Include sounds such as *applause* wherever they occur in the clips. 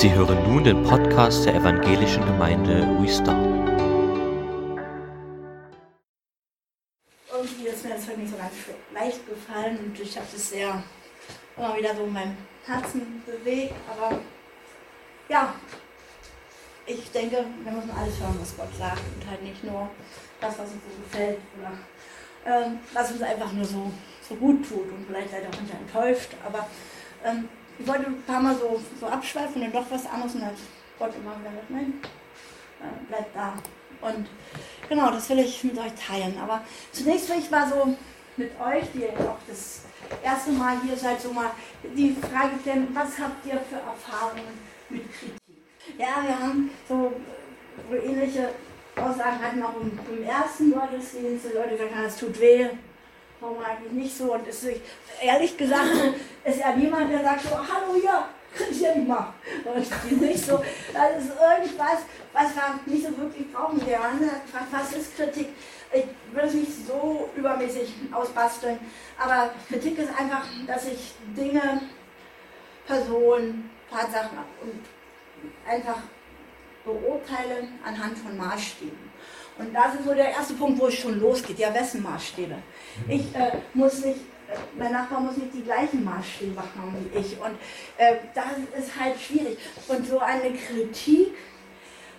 Sie hören nun den Podcast der evangelischen Gemeinde Restart. Irgendwie ist mir das heute nicht so ganz leicht gefallen und ich habe das sehr immer wieder so in meinem Herzen bewegt. Aber ja, ich denke, wir müssen alles hören, was Gott sagt und halt nicht nur das, was uns so gefällt oder ähm, was uns einfach nur so, so gut tut und vielleicht seid ihr auch nicht enttäuscht. Aber ähm, ich wollte ein paar Mal so, so abschweifen und dann doch was anderes und dann hat Gott immer gesagt, nein, äh, bleibt da. Und genau, das will ich mit euch teilen. Aber zunächst will ich mal so mit euch, die ihr auch das erste Mal hier seid, so mal die Frage stellen, was habt ihr für Erfahrungen mit Kritik? Ja, wir haben so, so ähnliche Aussagen hatten auch im, im ersten Gottesdienst, die Leute gesagt es tut weh, warum eigentlich nicht so? Und ist, ehrlich gesagt ist ja niemand, der sagt so, hallo hier, kritisiere mich mal. Und nicht so, das ist irgendwas, was wir nicht so wirklich brauchen. Hat gefragt, was ist Kritik? Ich will es nicht so übermäßig ausbasteln, aber Kritik ist einfach, dass ich Dinge, Personen, Tatsachen und einfach beurteile anhand von Maßstäben. Und das ist so der erste Punkt, wo es schon losgeht. Ja, wessen Maßstäbe? Ich äh, muss nicht, äh, mein Nachbar muss nicht die gleichen Maßstäbe haben wie ich. Und äh, das ist halt schwierig. Und so eine Kritik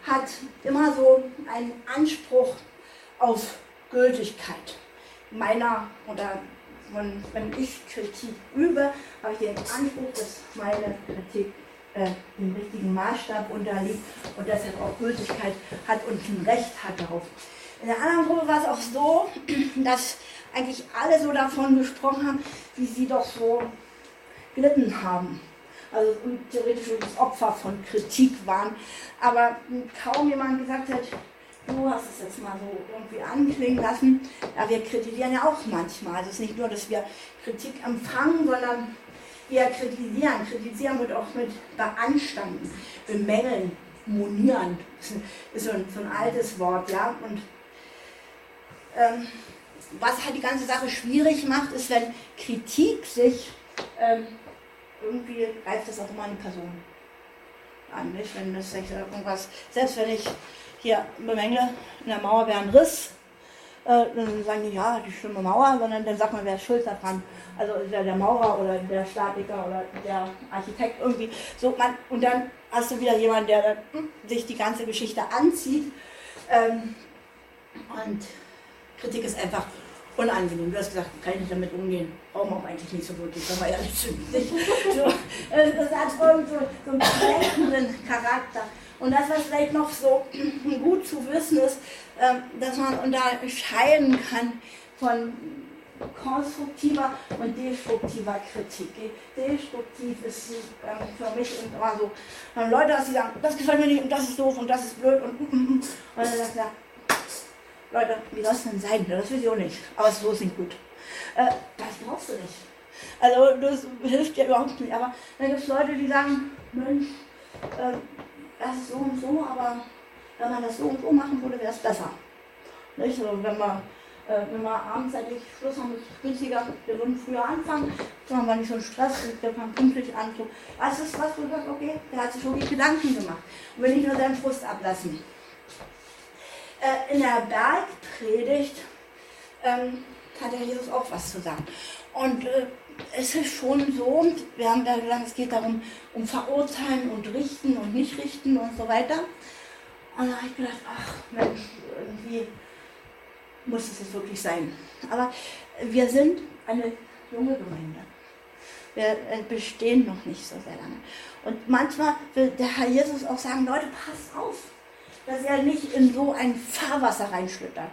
hat immer so einen Anspruch auf Gültigkeit. Meiner oder wenn ich Kritik übe, habe ich den Anspruch, dass meine Kritik äh, dem richtigen Maßstab unterliegt und deshalb auch Gültigkeit hat und ein Recht hat darauf. In der anderen Gruppe war es auch so, *clears throat* dass eigentlich alle so davon gesprochen haben, wie sie doch so gelitten haben. Also theoretisch das Opfer von Kritik waren. Aber kaum jemand gesagt hat, du hast es jetzt mal so irgendwie anklingen lassen. Ja, wir kritisieren ja auch manchmal. Also es ist nicht nur, dass wir Kritik empfangen, sondern eher kritisieren. Kritisieren wird auch mit beanstanden, bemängeln, monieren. Ist so ein, so ein altes Wort, ja. Und ähm, was halt die ganze Sache schwierig macht, ist, wenn Kritik sich ähm, irgendwie greift das auch immer die Person an, nicht? Wenn das irgendwas, selbst wenn ich hier bemängle, in der Mauer wäre ein Riss, äh, dann sagen die, ja, die schlimme Mauer, sondern dann sagt man, wer ist schuld daran? Also der, der Maurer oder der Statiker oder der Architekt irgendwie. So, man, und dann hast du wieder jemanden, der dann, hm, sich die ganze Geschichte anzieht. Ähm, und Kritik ist einfach unangenehm. Du hast gesagt, kann ich nicht damit umgehen. Brauchen wir auch eigentlich nicht so wirklich, wenn wir ehrlich sind. *laughs* So, es hat irgend so, einen bedenkenden Charakter. Und das, was vielleicht noch so *clears throat* gut zu wissen ist, dass man unterscheiden kann von konstruktiver und destruktiver Kritik. Destruktiv ist ähm, für mich immer so, Leute, sie sagen, das gefällt mir nicht und das ist doof und das ist blöd und und, dann sagt er, Leute, wie soll es denn sein? Das will ich auch nicht, aber es ist nicht gut. Äh, das brauchst du nicht. Also das hilft dir überhaupt nicht. Aber dann gibt es Leute, die sagen, Mensch, äh, das ist so und so, aber wenn man das so und so machen würde, wäre es besser. Nicht? Also wenn wir, äh, wenn wir abends eigentlich Schluss haben, ist es günstiger, wir würden früher anfangen, dann haben wir nicht so einen Stress, wir fangen pünktlich an. So. Was ist was, du sagst, okay, der hat sich die Gedanken gemacht und will nicht nur seinen Frust ablassen. Äh, in der Bergpredigt ähm, hat der Jesus auch was zu sagen. Und äh, es ist schon so, wir haben ja gesagt, es geht darum, um Verurteilen und Richten und Nicht-Richten und so weiter. Und da habe ich gedacht, ach Mensch, irgendwie muss es jetzt wirklich sein. Aber wir sind eine junge Gemeinde. Wir äh, bestehen noch nicht so sehr lange. Und manchmal will der Herr Jesus auch sagen, Leute, passt auf, dass er nicht in so ein Fahrwasser reinschlittert.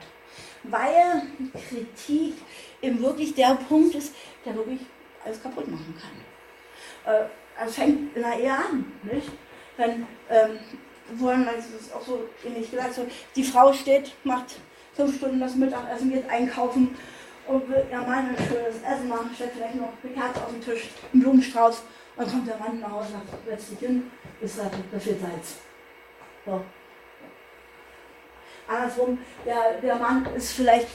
Weil Kritik eben wirklich der Punkt ist, der wirklich alles kaputt machen kann. Äh, also fängt in der Ehe an, nicht? Wenn, ähm, wollen, also das ist auch so ähnlich gesagt, so, die Frau steht, macht fünf Stunden das Mittagessen, geht einkaufen und will ja Mann ein schönes Essen machen, stellt vielleicht noch eine Kerze auf den Tisch, einen Blumenstrauß, und kommt der Mann nach Hause, sagt, setz dich hin, ist da, da fehlt Salz. So. Andersrum, der, der Mann ist vielleicht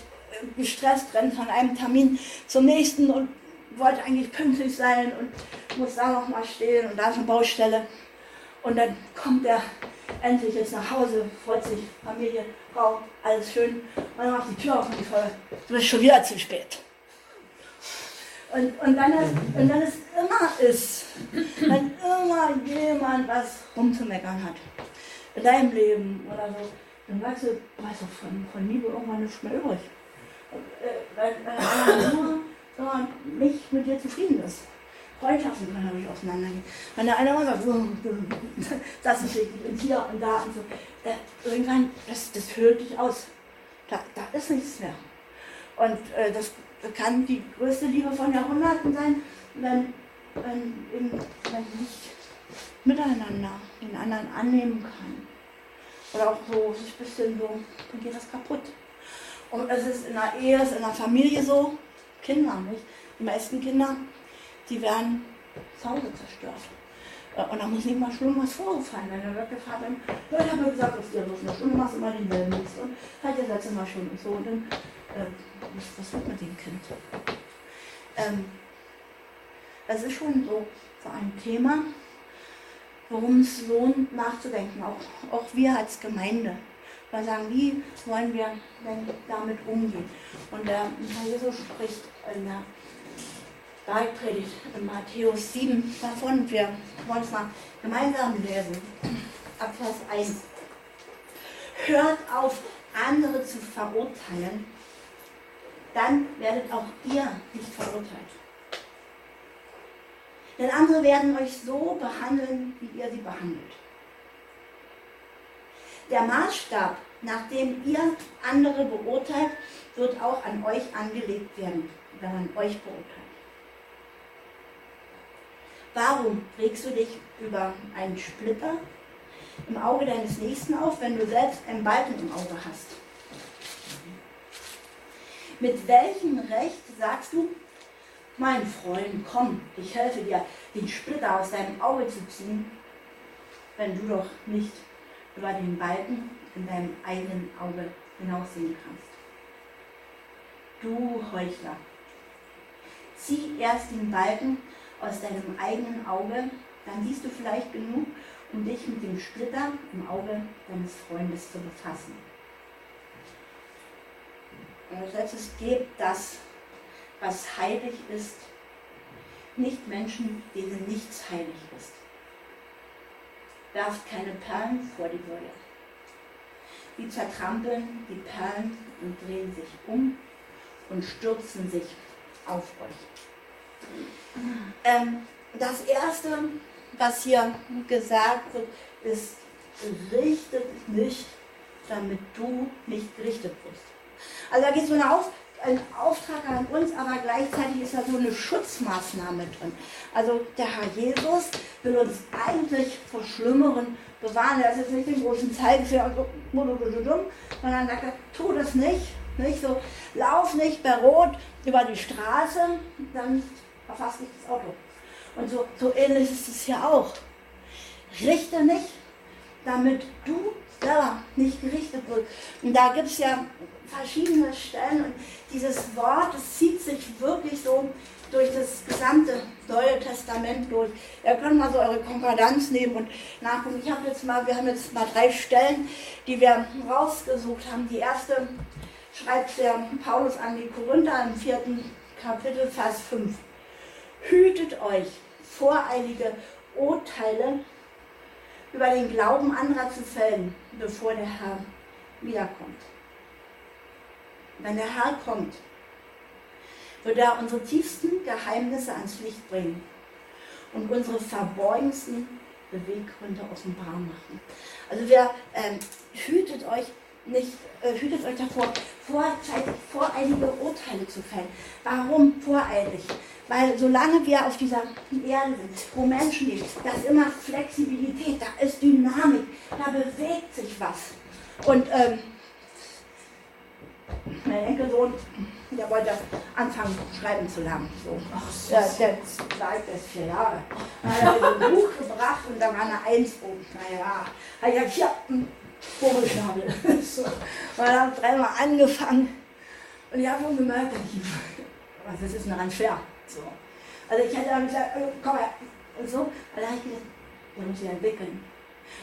gestresst, rennt von einem Termin zum nächsten und wollte eigentlich pünktlich sein und muss da noch mal stehen und da ist eine Baustelle. Und dann kommt er endlich jetzt nach Hause, freut sich, Familie, Frau, alles schön. Und dann macht die Tür auf und die Frau, du bist schon wieder zu spät. Und, und, dann ist, und dann ist immer ist, wenn immer jemand was rumzumeckern hat in deinem Leben oder so, dann weißt du, weißt du von, von Liebe irgendwann nicht mehr übrig. Äh, weil äh, nur, nur nicht mit dir zufrieden ist. Freundschaften können natürlich auseinandergehen. Wenn der eine mal sagt, *laughs* das ist wichtig und hier und da und so, da, irgendwann, das, das hört dich aus. Da, da ist nichts mehr. Und äh, das kann die größte Liebe von Jahrhunderten sein, wenn, wenn, eben, wenn nicht miteinander den anderen annehmen kann. Oder auch so sich ein bisschen so, dann geht das kaputt. Und es ist in der Ehe, es ist in der Familie so, Kinder nicht. Die meisten Kinder die werden zu Hause zerstört. Äh, und da muss nicht mal schlimm was vorgefallen werden. Da wird gefragt, ja, ich habe gesagt, los ist. Und du machst immer denselben Mist. Und halt das letzte Mal schon und so. Und dann, äh, was, wird mit dem Kind? Ähm, es ist schon so, so ein Thema, worum es lohnt nachzudenken, auch, auch wir als Gemeinde. Weil sagen, wie wollen wir denn damit umgehen? Und der Herr Jesus spricht in der Bergpredigt in Matthäus 7 davon. Wir wollen es mal gemeinsam lesen. Ab Vers 1. Hört auf, andere zu verurteilen, dann werdet auch ihr nicht verurteilt. Denn andere werden euch so behandeln, wie ihr sie behandelt. Der Maßstab, nach dem ihr andere beurteilt, wird auch an euch angelegt werden, wenn man euch beurteilt. Warum regst du dich über einen Splitter im Auge deines Nächsten auf, wenn du selbst einen Balken im Auge hast? Mit welchem Recht sagst du, mein Freund, komm, ich helfe dir, den Splitter aus deinem Auge zu ziehen, wenn du doch nicht über den Balken in deinem eigenen Auge hinaussehen kannst? Du Heuchler, zieh erst den Balken aus deinem eigenen Auge, dann siehst du vielleicht genug, um dich mit dem Splitter im Auge deines Freundes zu befassen. Und letztes gebt das, was heilig ist, nicht Menschen, denen nichts heilig ist. Werft keine Perlen vor die Säule. Die zertrampeln die Perlen und drehen sich um und stürzen sich auf euch. Ähm, das Erste, was hier gesagt wird, ist, richtet nicht, damit du nicht gerichtet wirst. Also da geht so eine Auf, ein Auftrag an uns, aber gleichzeitig ist da so eine Schutzmaßnahme drin. Also der Herr Jesus will uns eigentlich vor Schlimmeren bewahren. Er ist jetzt nicht den großen Zeigefinger und so, sondern sagt tu das nicht. Nicht so, lauf nicht bei Rot über die Straße, dann verfasst nicht das Auto. Und so, so ähnlich ist es hier auch. Richte nicht, damit du selber nicht gerichtet wirst. Und da gibt es ja verschiedene Stellen und dieses Wort, das zieht sich wirklich so durch das gesamte Neue Testament durch. Ihr könnt mal so eure Konkordanz nehmen und nachgucken. Ich habe jetzt mal, wir haben jetzt mal drei Stellen, die wir rausgesucht haben. Die erste schreibt der Paulus an die Korinther im vierten Kapitel, Vers 5. Hütet euch, voreilige Urteile über den Glauben anderer zu fällen, bevor der Herr wiederkommt. Wenn der Herr kommt, wird er unsere tiefsten Geheimnisse ans Licht bringen und unsere verborgensten Beweggründe offenbar machen. Also wer ähm, hütet euch nicht, äh, hütet euch davor, vorzeitig voreilige Urteile zu fällen. Warum voreilig? Weil solange wir auf dieser Erde sind, wo Menschen leben, da ist immer Flexibilität, da ist Dynamik, da bewegt sich was. Und ähm, mein Enkelsohn, der wollte anfangen, schreiben zu lernen. So. Ach, der, der bleibt erst vier Jahre. Dann hat er ein Buch gebracht und da war eine Eins oben. Naja, hat er gesagt, hier, ein Vogelschnabel. *laughs* so. Und dann dreimal angefangen. Und ich habe schon gemerkt, was ist denn daran schwer? So. Also ich hätte dann gesagt, oh, komm her. Und so, und dann habe ich gedacht, der muss sich entwickeln.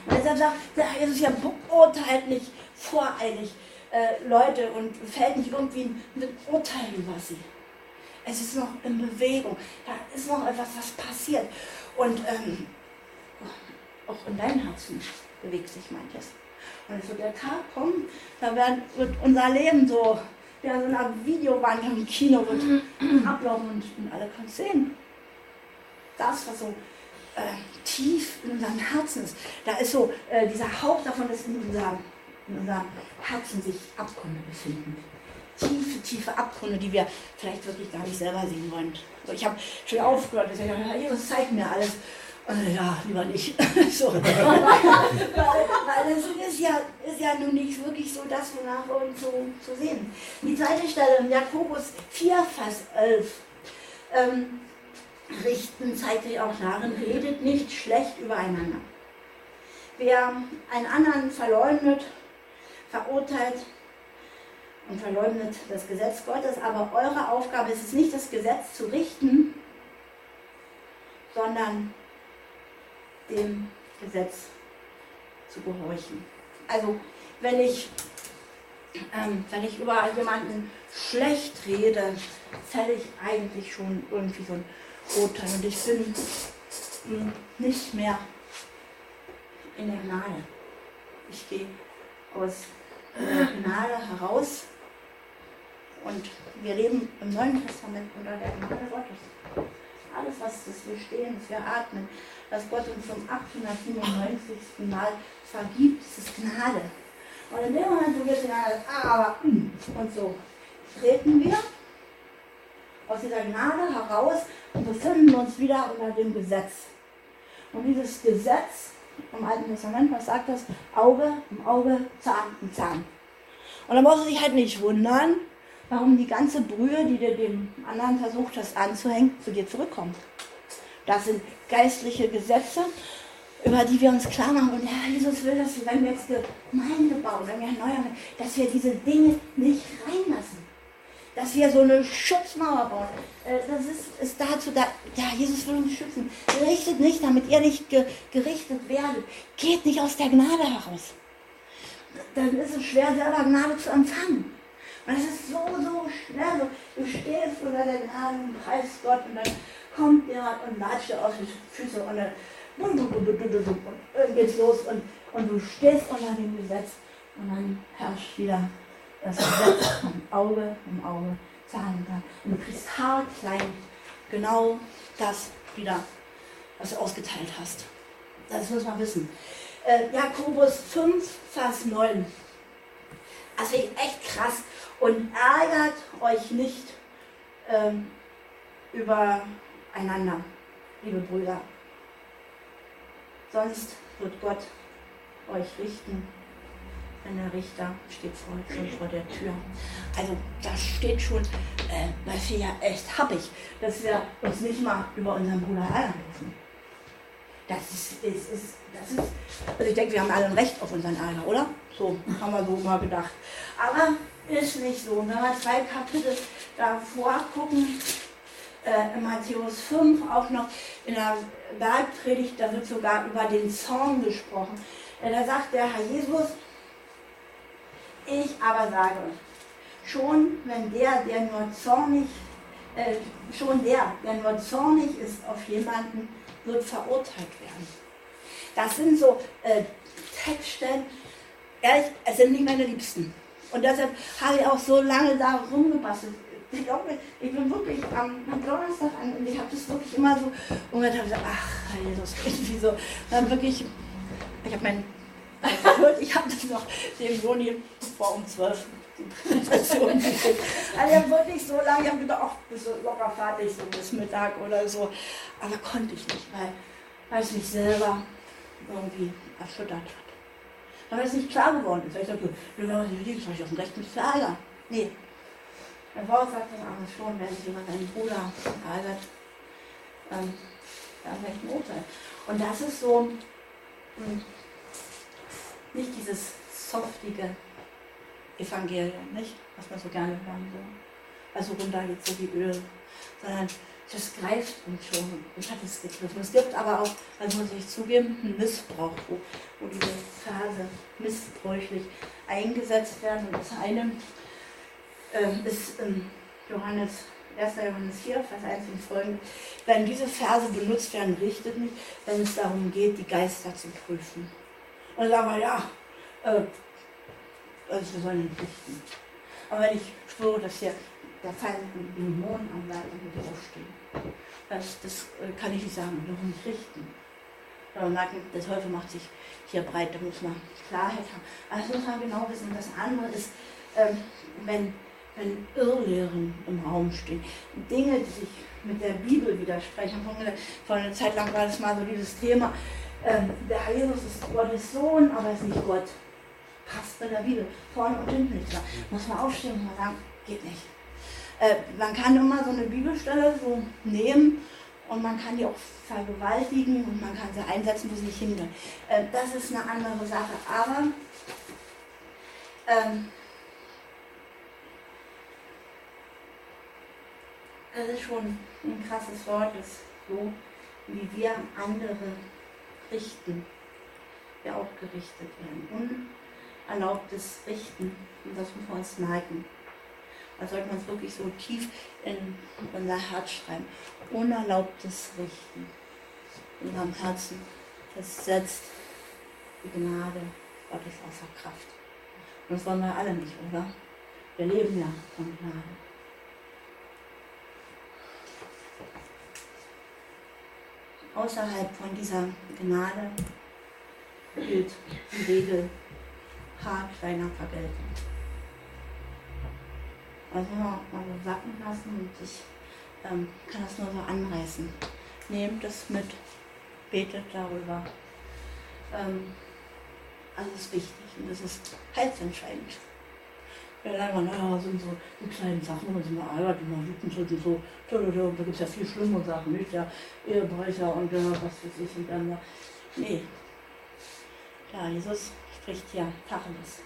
Und deshalb sagt der Jesus ja, beurteilt nicht voreilig äh, Leute und fällt nicht irgendwie ein, ein Urteil über sie. Es ist noch in Bewegung. Da ist noch etwas, was passiert. Und ähm, auch in deinem Herzen bewegt sich manches. Wird der Tag kommen, da wird unser Leben so, ja, so eine Videowand im Kino wird ablaufen und, und alle können sehen. Das, was so äh, tief in unserem Herzen ist, da ist so, äh, dieser Hauch davon ist in unserem, in unserem Herzen sich Abgründe befinden. Tiefe, tiefe Abgründe, die wir vielleicht wirklich gar nicht selber sehen wollen. So, ich habe schon aufgehört, ich sage, Jesus zeigt mir alles. Äh, ja, lieber nicht. *laughs* so. *laughs* weil, weil es ist ja, ist ja nun nicht wirklich so das, wonach wir uns so, so sehen. Die zweite Stelle, Jakobus 4, Vers 11. Ähm, richten zeigt sich auch darin, redet nicht schlecht übereinander. Wer einen anderen verleugnet, verurteilt und verleugnet das Gesetz Gottes, aber eure Aufgabe ist es nicht, das Gesetz zu richten, sondern dem Gesetz zu gehorchen. Also wenn ich, ähm, wenn ich über jemanden schlecht rede, zähle ich eigentlich schon irgendwie so ein Urteil und ich bin mh, hm, nicht mehr in der Gnade. Ich gehe aus der Gnade heraus und wir leben im Neuen Testament unter der Gnade Gottes. Das wir stehen, wir atmen, dass Gott uns zum 897. Mal vergibt, das ist Gnade. Und in dem Moment, wo wir sagen, ah, aber, hm, und so, treten wir aus dieser Gnade heraus und befinden uns wieder unter dem Gesetz. Und dieses Gesetz im Alten Testament, was sagt das? Auge um Auge, Zahn um Zahn. Und da muss man sich halt nicht wundern, warum die ganze Brühe, die du dem anderen versucht hast anzuhängen, zu dir zurückkommt. Das sind geistliche Gesetze, über die wir uns klar machen. Und Herr Jesus will, dass wir, wenn wir jetzt Gemeinde bauen, wenn wir erneuern, dass wir diese Dinge nicht reinlassen. Dass wir so eine Schutzmauer bauen. Äh, das ist, ist dazu da. Ja, Jesus will uns schützen. Richtet nicht, damit ihr nicht ge gerichtet werdet. Geht nicht aus der Gnade heraus. Dann ist es schwer, selber Gnade zu empfangen. Und es ist so, so schwer. So, du stehst unter Gnade und preist Gott und dann kommt jemand und latscht dir aus die Füße und dann geht's los und, und du stehst unter dem Gesetz und dann herrscht wieder das Gesetz vom Auge um Auge, Zahn um Zahn. Und du kriegst haarklein genau das wieder, was du ausgeteilt hast. Das muss man wissen. Äh, Jakobus 5, Vers 9. Das finde ich echt krass. Und ärgert euch nicht ähm, über einander, liebe Brüder. Sonst wird Gott euch richten, wenn der Richter steht vor, schon vor der Tür. Also das steht schon, äh, was wir ja echt happig, dass wir uns nicht mal über unseren Bruder ärgern dürfen. Das ist, ist, ist, das ist, also ich denke, wir haben alle ein Recht auf unseren Ärger, oder? So haben wir so mal gedacht. Aber ist nicht so. Wenn wir zwei Kapitel davor gucken, äh, in Matthäus 5 auch noch in der Bergpredigt, da wird sogar über den Zorn gesprochen. Äh, da sagt der Herr Jesus, ich aber sage schon wenn der, der nur zornig, äh, schon der, der nur zornig ist auf jemanden, wird verurteilt werden. Das sind so äh, Textstellen, ehrlich, es sind nicht meine Liebsten. Und deshalb habe ich auch so lange da rumgebastelt ich glaube, ich bin wirklich am, Donnerstag an und ich habe das wirklich immer so und dann habe ich gesagt, ach Jesus, irgendwie so. Dann wirklich, ich habe mein, *laughs* ich habe das noch dem Joni vor um zwölf die Präsentation gekriegt. Also ich habe wirklich so lange, ich habe gedacht, ach, bist du locker fertig, so bis Mittag oder so. Aber konnte ich nicht, weil, weil es mich selber irgendwie erschüttert weil es nicht klar geworden ist. Weil ich dachte, wenn man links, habe ich auf dem Recht rechten Ärger. Nee. Der Wort sagt das aber schon, wenn sich jemand einen Bruder ärgert, dann ähm, dann möchte ein Urteil. Und das ist so mh, nicht dieses softige Evangelium, nicht? Was man so gerne hören will. Also runter jetzt so wie Öl, sondern das greift uns schon und hat es gegriffen. Es gibt aber auch, also muss ich zugeben, einen Missbrauch, wo, wo diese Phase missbräuchlich eingesetzt werden. Und das eine ähm, ist in Johannes 1. Johannes 4, Vers 1 und folgende. Wenn diese Verse benutzt werden, richtet mich, wenn es darum geht, die Geister zu prüfen. Und sagen wir, ja, äh, also wir sollen nicht richten. Aber wenn ich schwöre, dass hier der Feind mit Dämonen anleitet und wir aufstehen, das, das äh, kann ich nicht sagen, noch nicht richten. Aber man merkt, der Teufel macht sich hier breit, da muss man Klarheit haben. Das muss man genau wissen. Das andere ist, ähm, wenn, wenn Irrlehren im Raum stehen, Dinge, die sich mit der Bibel widersprechen. Vor einer Zeit lang war das mal so dieses Thema, ähm, der Herr Jesus ist Gottes Sohn, aber ist nicht Gott. Passt bei der Bibel, vorne und hinten nicht. Muss man aufstehen und sagen, geht nicht. Äh, man kann immer so eine Bibelstelle so nehmen und man kann die auch vergewaltigen und man kann sie einsetzen, wo sie nicht hingehen. Äh, das ist eine andere Sache. Aber ähm, das ist schon ein krasses Wort, das so wie wir andere richten, wir auch gerichtet werden. Unerlaubtes Richten, und das muss man uns merken. Da sollte man es wirklich so tief in unser Herz schreiben. Unerlaubtes Richten in unserem Herzen. Das setzt die Gnade Gottes außer Kraft. Und das wollen wir alle nicht, oder? Wir leben ja von Gnade. Außerhalb von dieser Gnade gilt die Regel hart deiner Vergeltung. Also mal so sacken lassen und ich ähm, kann das nur so anreißen. Nehmt es mit, betet darüber. Ähm, also ist wichtig und das ist heilsentscheidend. Ja, dann naja, sind so die kleinen Sachen, wo sie mal albert und wütend sind und so, da gibt es ja viel schlimmere Sachen, nicht? Ja, Ehebrecher und ja, was weiß ich und dann, nee. Ja, Jesus spricht hier Tacheles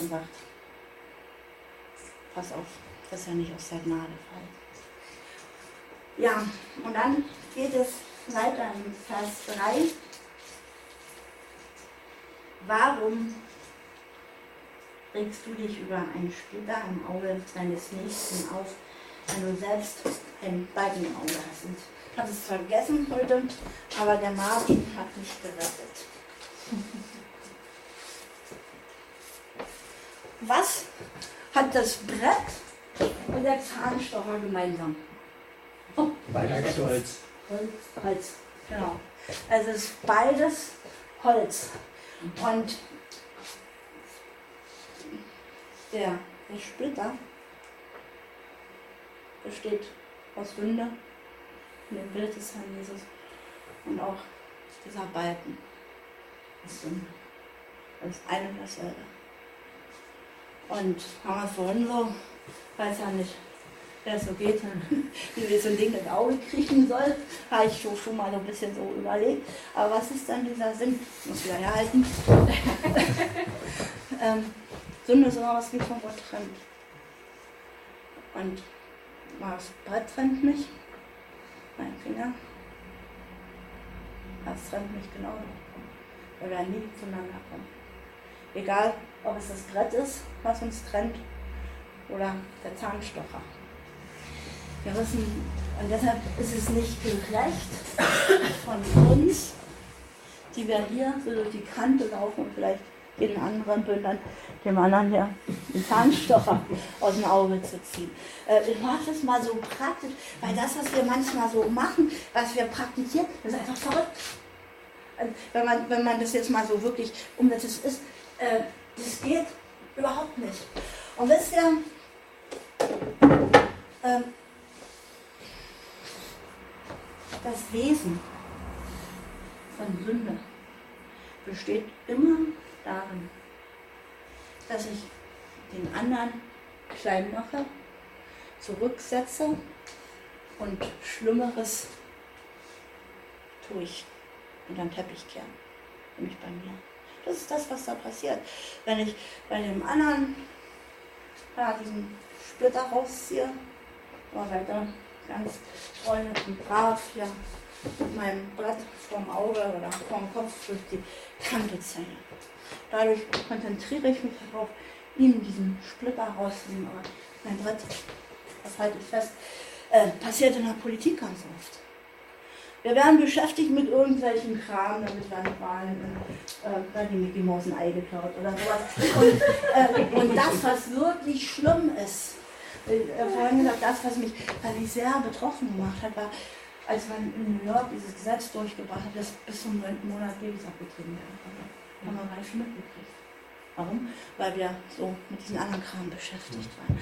und sagt, pass auf, dass er nicht aus der Gnade fällt. Ja, und dann geht es weiter in Vers 3. Warum regst du dich über einen Splitter im Auge deines Nächsten auf, wenn du selbst ein Balken im Auge hast? Und ich habe es vergessen heute, aber der Martin hat mich gerettet. *laughs* Was hat das Brett und der Zahnstocher gemeinsam. Oh. Beides Holz. Holz. Holz, genau. Also es ist beides Holz. Und der, der Splitter besteht aus Sünde, in dem Bild des Herrn Jesus, und auch dieser Balken ist Sünde. Das ist eine und dasselbe. Und haben wir vorhin so, weiß ja nicht, wer es so geht, *laughs* wie so ein Ding ins Auge kriechen soll, habe ich schon, schon mal so ein bisschen so überlegt. Aber was ist dann dieser Sinn? Ich muss wieder herhalten. *laughs* ähm, Sünde ist immer was wie von Gott trennt. Und das Brett trennt mich, mein Finger, das trennt mich genau. Wir werden nie zueinander kommen. Egal, ob es das Brett ist, was uns trennt, oder der Zahnstocher. Wir müssen, und deshalb ist es nicht gerecht von uns, die wir hier so durch die Kante laufen und vielleicht jeden anderen Bündern, dem anderen hier den Zahnstocher aus dem Auge zu ziehen. Äh, ich mache das mal so praktisch, weil das, was wir manchmal so machen, was wir praktizieren, das ist einfach verrückt. Also, wenn, man, wenn man das jetzt mal so wirklich umsetzt, ist, äh, das geht überhaupt nicht. Und wisst ihr, äh, das Wesen von Sünde besteht immer darin, dass ich den anderen klein mache, zurücksetze und Schlimmeres tue ich unter den Teppich kehren, nämlich bei mir. Das ist das, was da passiert. Wenn ich bei dem anderen ja, diesen Splitter rausziehe, war weiter ganz freundlich und brav, mit meinem Brett vorm Auge oder vorm Kopf durch die Kante zähne. Dadurch konzentriere ich mich darauf, ihm diesen Splitter rauszunehmen. Aber mein Brett, das halte ich fest, äh, passiert in der Politik ganz oft. Wir werden beschäftigt mit irgendwelchen Kram, damit wir an Wahlen äh, die Mickey Mouse ein Ei geklaut oder sowas. Und, äh, und das, was wirklich schlimm ist, äh, vorhin gesagt, das, was mich, was sehr betroffen gemacht hat, war, als man in New York dieses Gesetz durchgebracht hat, dass bis zum 9. Monat Babys abgetrieben werden konnte. Haben wir gar nicht mitgekriegt. Warum? Weil wir so mit diesem anderen Kram beschäftigt waren.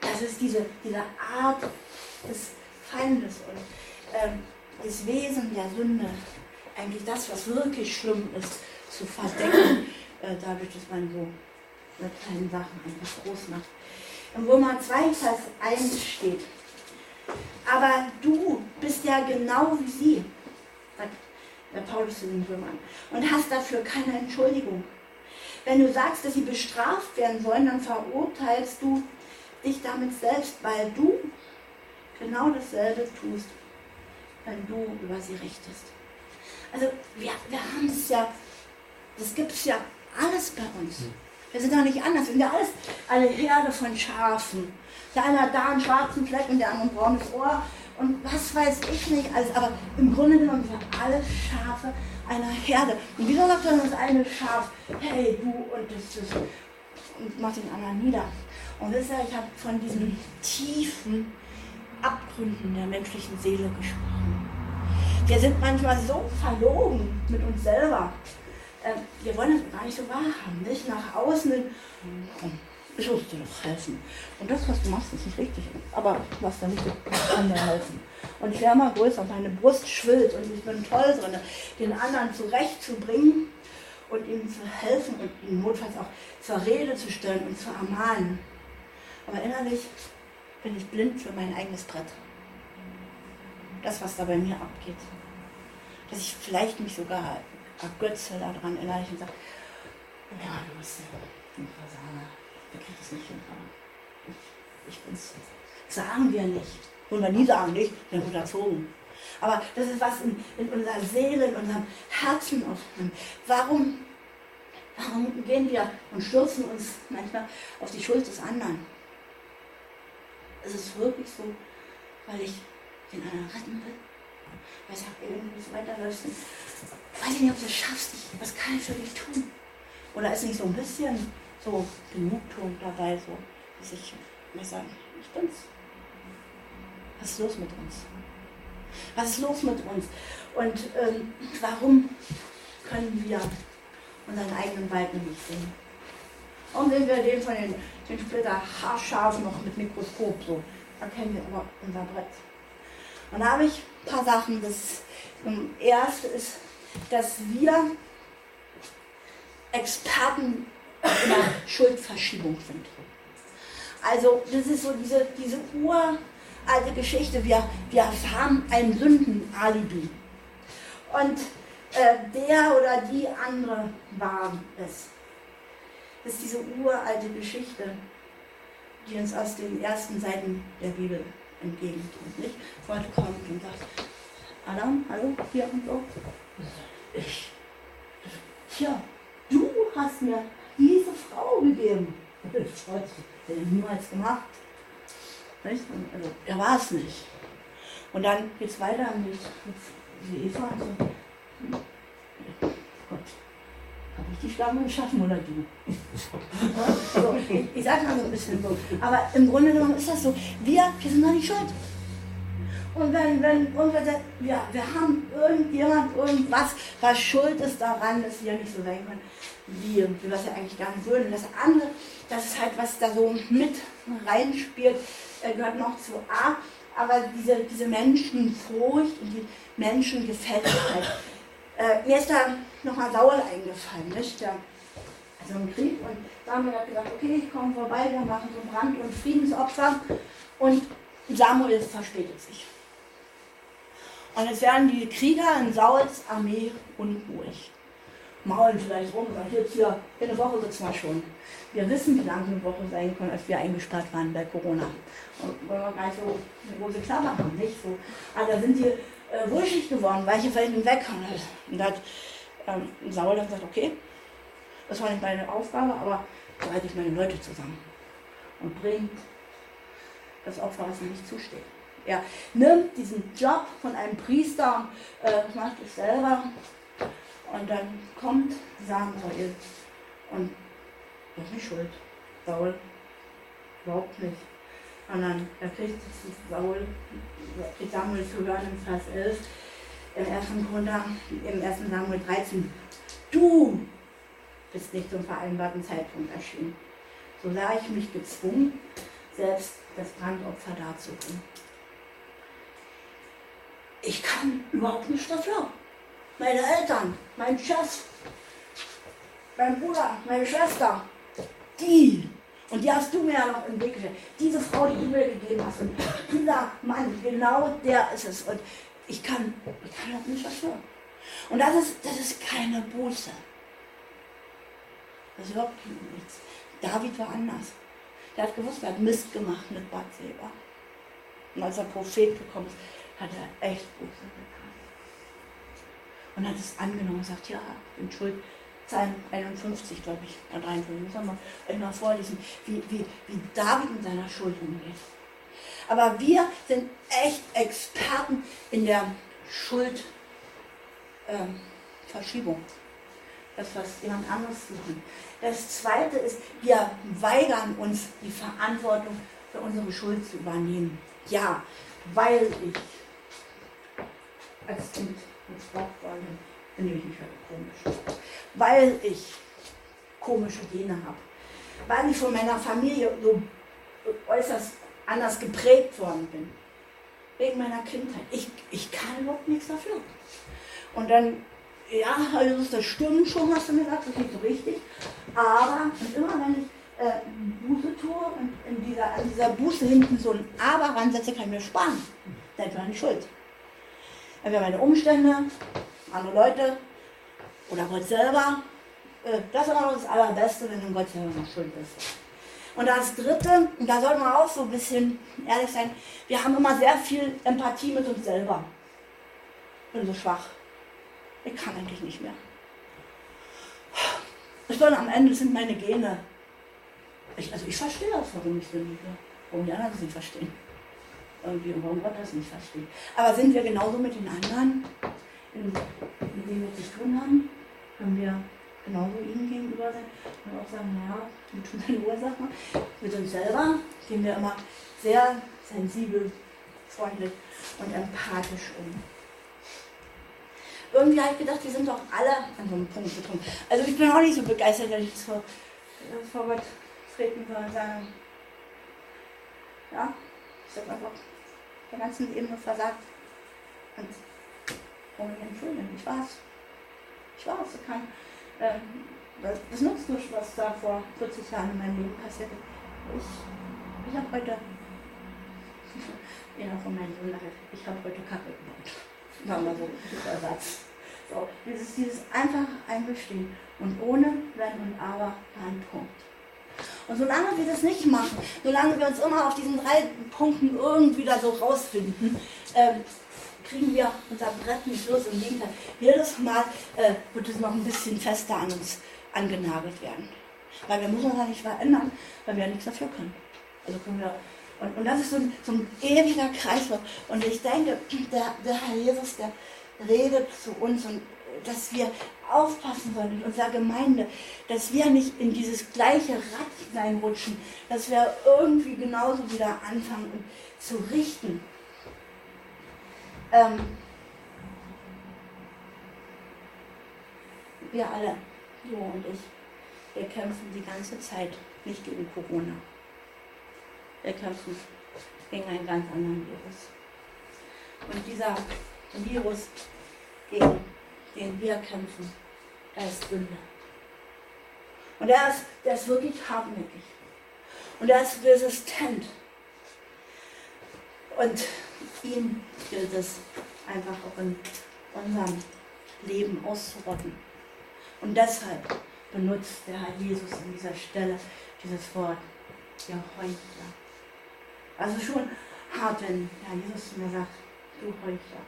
Das ist diese, diese Art des Feindes und ähm, das Wesen der Sünde, eigentlich das, was wirklich schlimm ist, zu verdecken, *clears throat* äh, dadurch, dass man so mit kleinen Sachen einfach groß macht. Wo man 2 Vers 1 steht, aber du bist ja genau wie sie, sagt der Paulus zu den Römern, und hast dafür keine Entschuldigung. Wenn du sagst, dass sie bestraft werden sollen, dann verurteilst du dich damit selbst, weil du genau dasselbe tust, wenn du über sie richtest. Also wir, wir haben es ja, das gibt es ja alles bei uns. Hm. Wir sind doch nicht anders. Wir sind ja alles eine Herde von Schafen. Der eine hat da einen schwarzen Fleck und der andere ein braunes Ohr und was weiß ich nicht alles. Aber im Grunde genommen sind wir alle Schafe einer Herde. Und wieso sagt dann das eine Schaf, hey du und das ist und macht den anderen nieder. Und wisst ihr, ich habe von diesen tiefen Abgründen der menschlichen Seele gesprochen. Wir sind manchmal so verlogen mit uns selber. Ähm, wir wollen es gar nicht so wahrhaben. Nicht nach außen, komm, ich muss dir doch helfen. Und das, was du machst, ist nicht richtig. Aber was da nicht, kann dir helfen. Und ich werde mal größer, meine Brust schwillt und ich bin toll drin, den anderen zurechtzubringen und ihm zu helfen und ihn notfalls auch zur Rede zu stellen und zu ermahnen. Aber innerlich bin ich blind für mein eigenes Brett. Das, was da bei mir abgeht. Dass ich vielleicht mich sogar ergötze daran innerlich und sage, ja, du bist ein Versager, der kriegt es nicht hin. Ich, ich bin's. Sagen wir nicht. Und wir nie sagen, nicht, wir sind unterzogen. Aber das ist was in, in unserer Seele, in unserem Herzen aufnimmt. Warum, warum gehen wir und stürzen uns manchmal auf die Schuld des anderen? Es ist wirklich so, weil ich den anderen retten will. Weil ich sage, irgendwie so weiterläufst. Weiß ich nicht, ob du es schaffst. Ich, was kann ich für dich tun? Oder ist nicht so ein bisschen so Genugtuung dabei, so, dass ich mir sage, ich bin's. Was ist los mit uns? Was ist los mit uns? Und ähm, warum können wir unseren eigenen Wald nicht sehen? Warum sehen wir den von den den Splitter haarscharf noch mit Mikroskop, so erkennen wir aber unser Brett. Und da habe ich ein paar Sachen. Das erste ist, dass wir Experten in der Schuldverschiebung sind. Also das ist so diese, diese uralte Geschichte, wir, wir haben ein Sündenalibi. Und äh, der oder die andere war es. Ist diese uralte Geschichte, die uns aus den ersten Seiten der Bibel entgegenkommt. Nicht? Gott kommt und sagt, Adam, hallo, hier und so. Ich, tja, du hast mir diese Frau gegeben. *laughs* Das hat er niemals gemacht. Nicht? Also, er war es nicht. Und dann geht es weiter mit, mit Eva und so. Gott, habe ich die Schlange geschaffen oder du? *laughs* so, ich, ich sage mal so ein bisschen so. Aber im Grunde genommen ist das so, wir, wir sind doch nicht schuld. Und wenn, wenn irgendwer sagt, ja, wir haben irgendjemand, irgendwas, was schuld ist daran, dass wir nicht so sein können, wie, wir es ja eigentlich gar nicht würden. Das andere, das ist halt, was da so mit reinspielt, äh, gehört noch zu A. Aber diese, diese Menschenfurcht und die Menschengefälligkeit, äh, mir ist da nochmal Saul eingefallen, nicht? Der, also im Krieg und Samuel hat gesagt, okay, ich komme vorbei, wir machen so Brand- und Friedensopfer und Samuel verspätet sich. Und es werden die Krieger in Sauls Armee unruhig. maulen vielleicht rum, weil jetzt hier in der Woche sitzen wir schon. Wir wissen, wie lange eine Woche sein kann, als wir eingesperrt waren bei Corona. Und wollen wir gar nicht so eine große Klammer haben, nicht so. Aber da sind die äh, wulschig geworden, weil ich fällt weg. Und da hat ähm, Saul dann gesagt, okay, das war nicht meine Aufgabe, aber so halte ich meine Leute zusammen und bringt das Opfer, was ihm nicht zusteht. Er nimmt diesen Job von einem Priester, äh, macht es selber und dann kommt Samuel und er ist nicht schuld. Saul überhaupt nicht. Dann er kriegt Saul, kriegt Samuel zu hören im Vers 11, im ersten Gründer, im ersten Samuel 13. Du bist nicht zum vereinbarten Zeitpunkt erschienen. So sah ich mich gezwungen, selbst das Brandopfer darzubringen. Ich kann überhaupt nicht dafür. Meine Eltern, mein Chef, mein Bruder, meine Schwester, die, und die hast du mir ja noch entwickelt, diese Frau, die du mir gegeben hast, und dieser Mann, genau der ist es. Und ich kann, ich kann auch nicht dafür. Und das ist, das ist keine Buße. Das ist überhaupt nichts. David war anders. Der hat gewusst, er hat Mist gemacht mit Bathseba. Und als er Prophet bekommt, hat er echt Buße getan. Und hat es angenommen und sagt, ja, ich bin schuld. Psalm 51, glaube ich, oder 53, muss man mal vorlesen, wie, wie, wie David mit seiner Schuld umgeht. Aber wir sind echt Experten in der Schuldverschiebung. Ähm, das, was jemand anderes suchen. Das zweite ist, wir weigern uns, die Verantwortung für unsere Schuld zu übernehmen. Ja, weil ich als Kind missbraucht worden bin, bin ich nicht komisch. Weil ich komische Gene habe. Weil ich von meiner Familie so äußerst anders geprägt worden bin. Wegen meiner Kindheit. Ich, ich kann überhaupt nichts dafür. Und dann ja, also das stimmt schon, was du mir sagst, das ist nicht so richtig. Aber immer wenn ich äh, Buße tue und in dieser, an dieser Buße hinten so ein Aber ransetze, kann ich mir sparen. Dann bin ich schuld. Entweder meine Umstände, andere Leute oder Gott selber. Äh, das ist immer das Allerbeste, wenn du Gott selber noch schuld bist. Und das Dritte, und da sollte man auch so ein bisschen ehrlich sein, wir haben immer sehr viel Empathie mit uns selber. Ich bin so schwach. Ich kann eigentlich nicht mehr. Ich bin am Ende sind meine Gene. Ich, also ich verstehe das, warum ich so liebe. Warum die anderen das nicht verstehen. Irgendwie, warum Gott das nicht versteht. Aber sind wir genauso mit den anderen, mit denen wir zu tun haben? Können wir genauso ihnen gegenüber sein? Und auch sagen, naja, wir tun eine Ursache. Mit uns selber gehen wir immer sehr sensibel, freundlich und empathisch um irgendwie habe ich gedacht, die sind doch alle an so einem Punkt getrunken. Also ich bin auch nicht so begeistert, wenn ich jetzt vor, vor Gott treten soll und sagen, ja, ich habe einfach der ganzen Ebene versagt. Und warum mich entschuldigen? Ich war's. Ich war's. Ich kann, ähm, das nutzt nur, was da vor 40 Jahren in meinem Leben passiert ist. Ich, ich habe heute, *laughs* ja, von meinem Sohn, ich habe heute Kacke gebaut. Sagen *laughs* wir so, dieser Satz. So, dieses, dieses einfach eingestehen und ohne Wenn und Aber kein Punkt. Und solange wir das nicht machen, solange wir uns immer auf diesen drei Punkten irgendwie da so rausfinden, ähm, kriegen wir unser Brett nicht los. Im Gegenteil, jedes Mal äh, wird es noch ein bisschen fester an uns angenagelt werden. Weil wir müssen uns ja nicht verändern, weil wir ja nichts dafür können. Also können wir und, und das ist so ein, so ein ewiger Kreislauf. Und ich denke, der, der Herr Jesus, der redet zu uns und dass wir aufpassen sollen in unserer Gemeinde, dass wir nicht in dieses gleiche Rad hineinrutschen, dass wir irgendwie genauso wieder anfangen zu richten. Ähm, wir alle, du und ich, wir kämpfen die ganze Zeit nicht gegen Corona. Wir kämpfen gegen einen ganz anderen Virus. Und dieser Virus, gegen den wir kämpfen, er ist Sünde. Und er ist, der ist wirklich hartnäckig. Und er ist resistent. Und ihn gilt es einfach auch in unserem Leben auszurotten. Und deshalb benutzt der Herr Jesus an dieser Stelle dieses Wort, der Heuchler. Also schon hart, wenn Herr Jesus mir sagt, du Heuchler.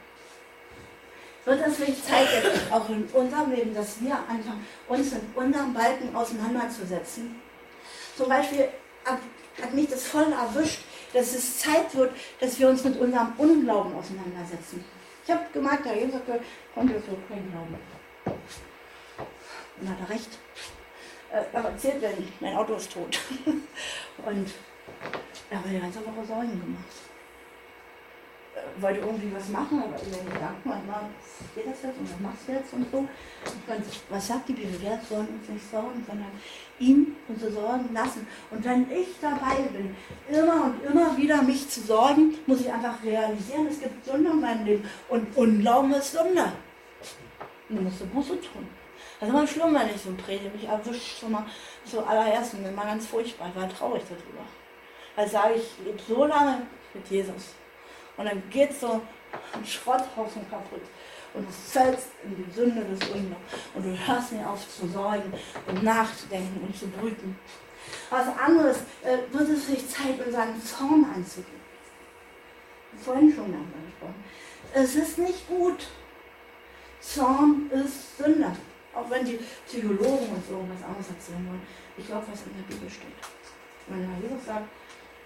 Wird es nicht Zeit jetzt auch in unserem Leben, dass wir anfangen, uns mit unserem Balken auseinanderzusetzen? Zum Beispiel hat, mich das voll erwischt, dass es Zeit wird, dass wir uns mit unserem Unglauben auseinandersetzen. Ich habe gemerkt, Herr Jesus jetzt so kein Glauben. Und hat er recht. Äh, er erzählt, wenn mein Auto ist tot. *laughs* Und er hat mir die ganze Woche Sorgen gemacht. Äh, wollte irgendwie was machen, aber in den Gedanken manchmal, geht das jetzt und was machst du jetzt und so. Und was sagt die Bibel? Wir sollen uns nicht sorgen, sondern ihm unsere Sorgen lassen. Und wenn ich dabei bin, immer und immer wieder mich zu sorgen, muss ich einfach realisieren, es gibt Sünde in meinem Leben. Und Unglauben ist Sünde. Und du musst du Buße tun. Das ist immer schlimm, wenn ich so predige. Mich erwischt schon mal zuallererst und immer ganz furchtbar. Ich war traurig darüber. Weil sage ich, ich lebe so lange mit Jesus. Und dann geht so ein Schrotthaufen kaputt. Und du fällst in die Sünde des Unglauks. Und du hörst nicht auf zu sorgen und nachzudenken und zu brüten. Was anderes äh, wird es sich Zeit, unseren Zorn anzugehen. Vorhin schon darüber gesprochen. Es ist nicht gut. Zorn ist Sünde. Auch wenn die Psychologen uns irgendwas anderes erzählen wollen. Ich glaube, was in der Bibel steht. Wenn Jesus sagt,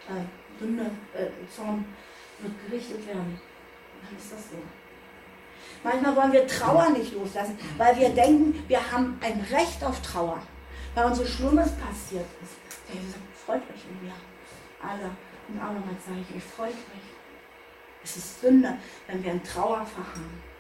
äh, Sünde, äh, Zorn wird gerichtet werden, dann ist das so. Manchmal wollen wir Trauer nicht loslassen, weil wir denken, wir haben ein Recht auf Trauer, weil uns so Schlimmes passiert ist. Der Jesus sagt, freut euch in mir. Alle. Und auch nochmal sage ich, ich freut euch. Es ist Sünde, wenn wir in Trauer verharren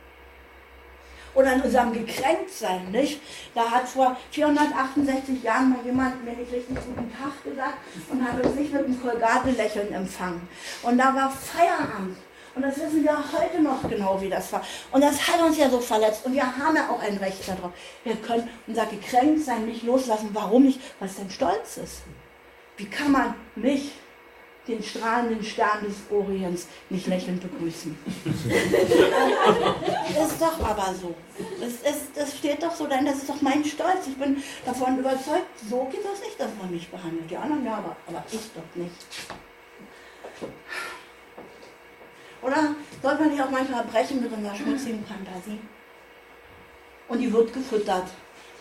oder in unserem Gekränktsein, nicht? Da hat vor 468 Jahren mal jemand mir nicht richtig guten Tag gesagt und hat uns nicht mit einem Kolgate-Lächeln empfangen. Und da war Feierabend. Und das wissen wir heute noch genau, wie das war. Und das hat uns ja so verletzt. Und wir haben ja auch ein Recht darauf. Wir können unser Gekränktsein nicht loslassen. Warum nicht? Es denn Stolz ist. Wie kann man mich den strahlenden Stern des Orients nicht lächelnd begrüßen. *laughs* ist doch aber so. Das, ist, das steht doch so, denn das ist doch mein Stolz. Ich bin davon überzeugt, so geht das nicht, dass man mich behandelt. Die anderen ja, aber, aber ich doch nicht. Oder sollte man nicht auch manchmal brechen mit einer schmutzigen Fantasie? Und die wird gefüttert.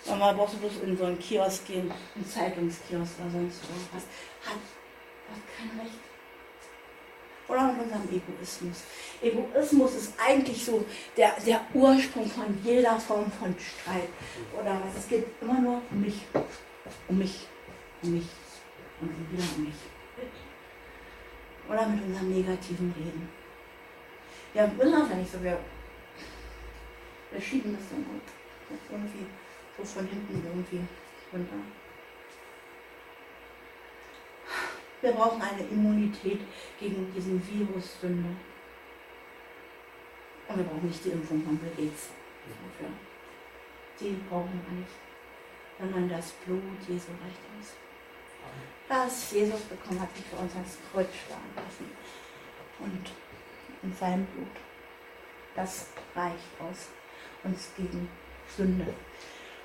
man braucht bloß in so einen Kiosk gehen, einen Zeitungskiosk oder sonst irgendwas. Hat hat kein Recht. Oder mit unserem Egoismus. Egoismus ist eigentlich so der, der Ursprung von jeder Form von Streit. Oder was? Es geht immer nur um mich. Um mich. Um mich. Und wieder um mich. Oder mit unserem negativen Reden. Ja, immer wenn ich so, wir, wir schieben das dann irgendwie so von hinten irgendwie runter. Wir brauchen eine Immunität gegen diesen Virus Sünde. Und wir brauchen nicht die Impfung von Bill Gates dafür. Die brauchen wir nicht. Sondern das Blut Jesu reicht uns. Das Jesus bekommen hat, sich für uns ans Kreuz schlagen lassen. Und in seinem Blut. Das reicht aus uns gegen Sünde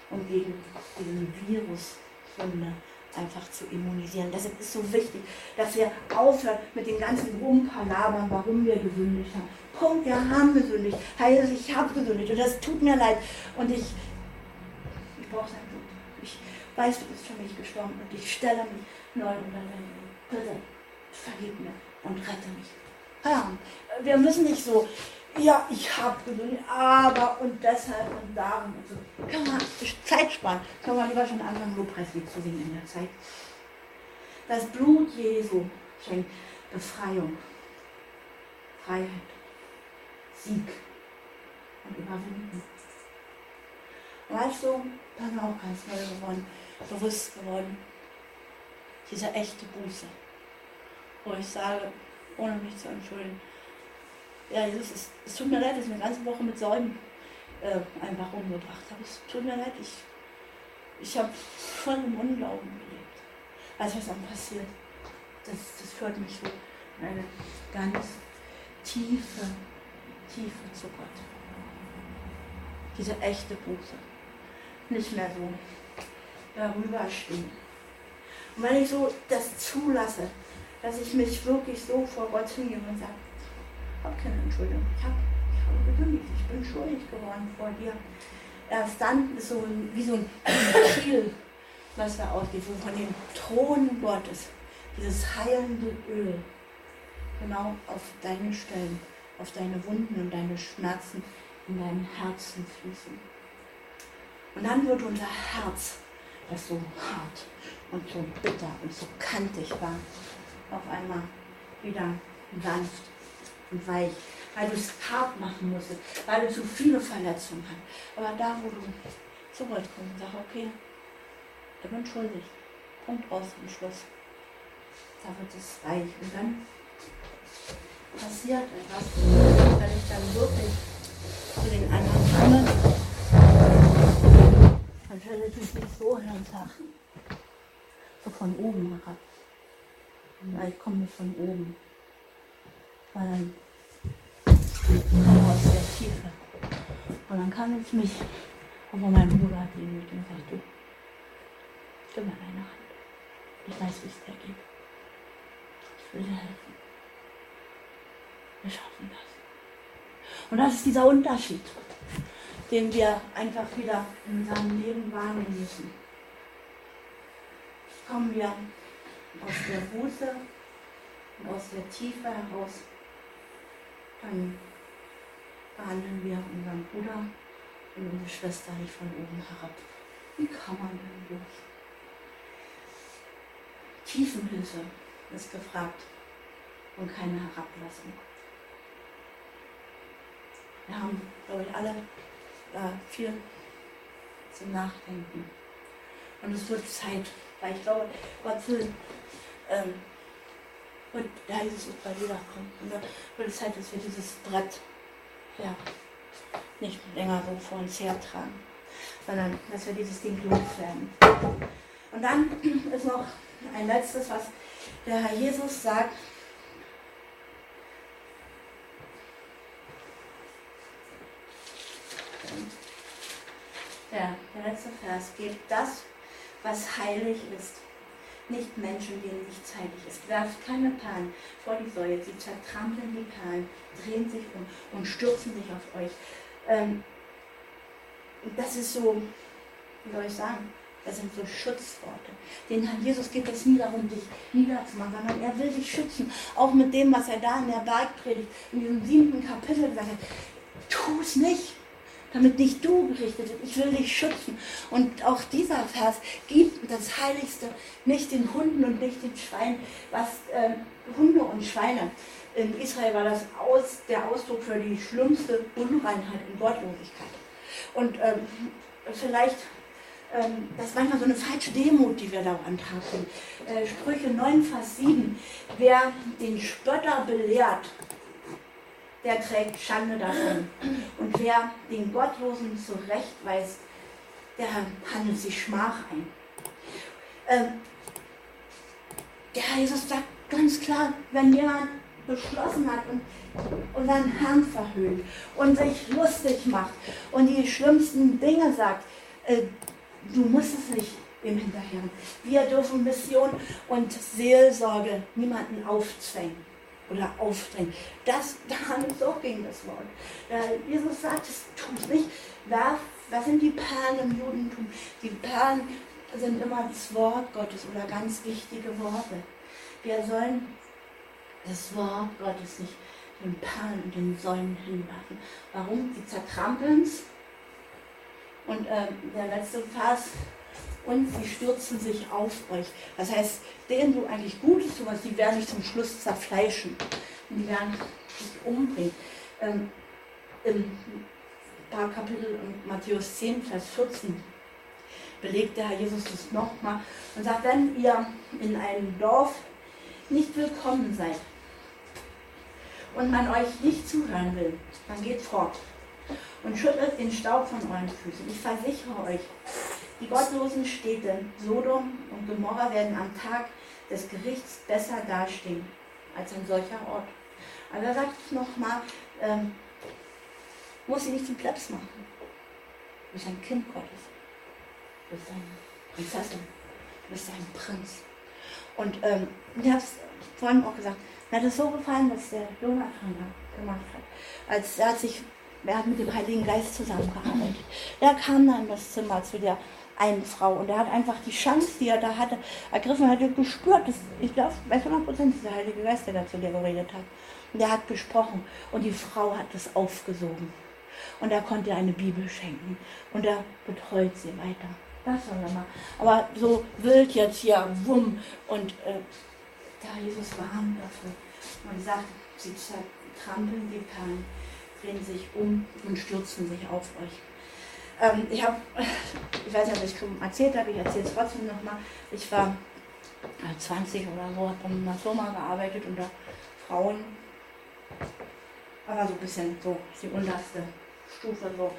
und gegen diesen Virus Sünde einfach zu immunisieren. Deshalb ist es so wichtig, dass wir aufhören mit den ganzen Rumpalabern, warum wir gesündigt haben. Punkt, wir haben gesündigt. Heißt, ich habe gesündigt und das tut mir leid. Und ich, ich brauche sein Blut. Ich weiß, du bist für mich gestorben und ich stelle mich neu unter deine Bitte, vergib mir und rette mich. Ja, wir müssen nicht so ja, ich habe gesündigt, aber und deshalb und darum und so. Kann man Zeit sparen. Kann man lieber schon anfangen, Lobpreislied zu singen in der Zeit. Das Blut Jesu schenkt Befreiung, Freiheit, Sieg und Überwinden. Weißt du, ist auch ganz neu geworden, bewusst geworden. Diese echte Buße, wo ich sage, ohne mich zu entschuldigen, ja, es, es tut mir leid, dass ich eine ganze Woche mit Säumen äh, einfach umgebracht habe. Es tut mir leid, ich, ich habe voll im Unglauben gelebt. Also was dann passiert, das, das führt mich so in eine ganz tiefe, tiefe zu Gott. Diese echte Buße. nicht mehr so darüber stehen. Und wenn ich so das zulasse, dass ich mich wirklich so vor Gott hingebe und sage, habe keine Entschuldigung, ich habe ich hab gesündigt, ich bin schuldig geworden vor dir. Erst dann ist so ein, wie so ein Ziel, was da ausgeht, so von dem Thron Gottes, dieses heilende Öl, genau auf deine Stellen, auf deine Wunden und deine Schmerzen in deinem Herzen fließen. Und dann wird unser Herz, das so hart und so bitter und so kantig war, auf einmal wieder sanft und weich, weil du es hart machen musstest, weil du zu viele Verletzungen hast. Aber da, wo du zurückkommst und sagst, okay, ich bin schuldig, Punkt aus am Schluss, da wird es weich. Und dann passiert etwas, wenn ich dann wirklich zu den anderen komme, dann stelle ich mich nicht so hin und sage, so von oben herab. Ich komme von oben. Weil komme aus der Tiefe. Und dann kann ich mich aber mein Bruder hat ihn mit und sagt, du, gib mir deine Hand. Ich weiß, wie es dir geht. Ich will dir helfen. Wir schaffen das. Und das ist dieser Unterschied, den wir einfach wieder in seinem Leben wahrnehmen müssen. Kommen wir aus der Buße und aus der Tiefe heraus, dann behandeln wir unseren Bruder und unsere Schwester nicht von oben herab. Wie kann man denn durch? Tiefenhilfe ist gefragt und keine Herablassung. Wir haben, glaube ich, alle äh, viel zum Nachdenken. Und es wird Zeit, weil ich glaube, Gott will, ähm, und der Heilige Geist bei wiederkommen. Und da wird es Zeit, dass wir dieses Brett ja, nicht länger so vor uns hertragen, sondern dass wir dieses Ding loswerden. Und dann *clears throat* ist noch ein letztes, was der Herr Jesus sagt. Ja, der letzte Vers. Gebt das, was heilig ist, nicht Menschen, denen nichts heilig ist. Werft keine Perlen vor die Säule, sie zertrampeln die Perlen, drehen sich um und stürzen sich auf euch. Ähm, das ist so, wie soll ich sagen, das sind so Schutzworte. Den Herrn Jesus geht es nie darum, dich niederzumachen, sondern er will dich schützen. Auch mit dem, was er da in der Bergpredigt, in diesem siebten Kapitel hat. Tu es nicht, damit nicht du gerichtet wird. Ich will dich schützen. Und auch dieser Vers gibt das Heiligste nicht den Hunden und nicht den Schweinen, was äh, Hunde und Schweine. In Israel war das aus, der Ausdruck für die schlimmste Unreinheit und Gottlosigkeit. Und ähm, vielleicht ähm, das ist manchmal so eine falsche Demut, die wir da an Tag bringen. Äh, Sprüche 9, Vers 7. Wer den Spötter belehrt, der trägt Schande davon. Und wer den Gottlosen zurechtweist, der handelt sich Schmach ein. Ähm, der Jesus sagt ganz klar, wenn jemand beschlossen hat und unseren Herrn verhöhnt und sich lustig macht und die schlimmsten Dinge sagt, äh, du musst es nicht im Hinterher. Wir dürfen Mission und Seelsorge niemanden aufzwängen oder aufdrängen. Das, *laughs* daran so ging das Wort. Jesus sagt, es tut nicht. Werf, was sind die Perlen im Judentum? Die Perlen sind immer das Wort Gottes oder ganz wichtige Worte. Wir sollen das Wort Gottes nicht den Perlen und den Säulen hinwerfen. Warum? Sie zertrampeln es und äh, der letzte Vers, und sie stürzen sich auf euch. Das heißt, denen du eigentlich Gutes tust, die werden dich zum Schluss zerfleischen. Und die werden dich umbringen. Ähm, Im paar Kapitel in Matthäus 10, Vers 14 belegt der Herr Jesus das nochmal und sagt, wenn ihr in einem Dorf nicht willkommen seid und man euch nicht zuhören will, dann geht fort und schüttelt den Staub von euren Füßen. Ich versichere euch, die gottlosen Städte Sodom und Gomorra werden am Tag des Gerichts besser dastehen als ein solcher Ort. Aber er sagt nochmal, ähm, muss sie nicht zum Plebs machen. Du bist ein Kind Gottes. du bist eine Prinzessin, du bist ein Prinz. Und ähm, ich habe es vorhin auch gesagt, mir hat es so gefallen, was der Jonathan da gemacht hat. Als er hat sich, er hat mit dem Heiligen Geist zusammengearbeitet. Er kam dann in das Zimmer zu der einen Frau und er hat einfach die Chance, die er da hatte, ergriffen, hat gespürt, dass, ich glaube, bei 100 Prozent ist der Heilige Geist, der da zu dir geredet hat. Und er hat gesprochen und die Frau hat das aufgesogen. Und er konnte eine Bibel schenken und er betreut sie weiter. Das soll er mal. Aber so wild jetzt hier, wumm. Und äh, da Jesus warnt dafür. Man sagt, sie trampeln die Perlen, drehen sich um und stürzen sich auf euch. Ähm, ich habe, ich weiß nicht, ob ich es erzählt habe, ich erzähle es trotzdem nochmal. Ich war 20 äh, oder so, habe in einer Firma gearbeitet unter Frauen. Aber so ein bisschen so die unterste Stufe so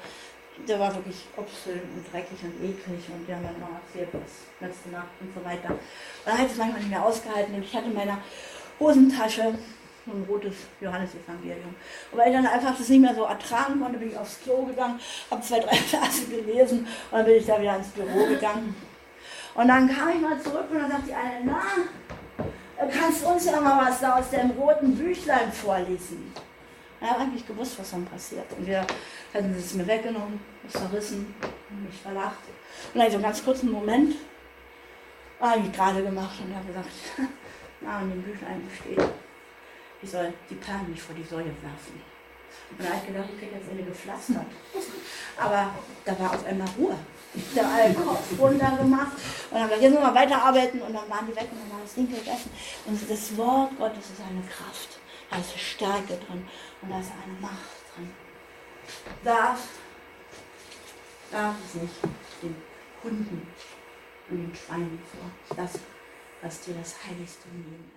der war wirklich obszön und dreckig und eklig und die haben dann noch erzählt, was letzte Nacht und so weiter. Und dann ich es manchmal nicht mehr ausgehalten und ich hatte in meiner Hosentasche so ein rotes Johannesevangelium. Und weil ich dann einfach das nicht mehr so ertragen konnte, bin ich aufs Klo gegangen, habe zwei, drei *laughs* Verse gelesen und dann bin ich da wieder ins Büro gegangen. Und dann kam ich mal zurück und dann sagt die eine, na, kannst uns ja mal was da aus dem roten Büchlein vorlesen. Er hat eigentlich gewusst, was dann passiert. Und wir hätten es mir weggenommen, es verrissen, mich verlacht. Und dann so einen ganz kurzen Moment habe ich gerade gemacht und habe gesagt, *laughs* na, in dem Büchlein steht, ich soll die Perlen nicht vor die Säule werfen. Und da habe ich gedacht, ich kriege jetzt eine gepflastert. Aber da war auf einmal Ruhe. Habe alle Kopf runter gemacht und dann ich jetzt nochmal weiterarbeiten und dann waren die weg und dann war das Ding gegessen. Und das Wort Gottes ist eine Kraft. Da ist Stärke drin und da ist eine Macht drin. Darf, darf es nicht den Hunden und den Schweinen vor. Das, was dir das Heiligste Leben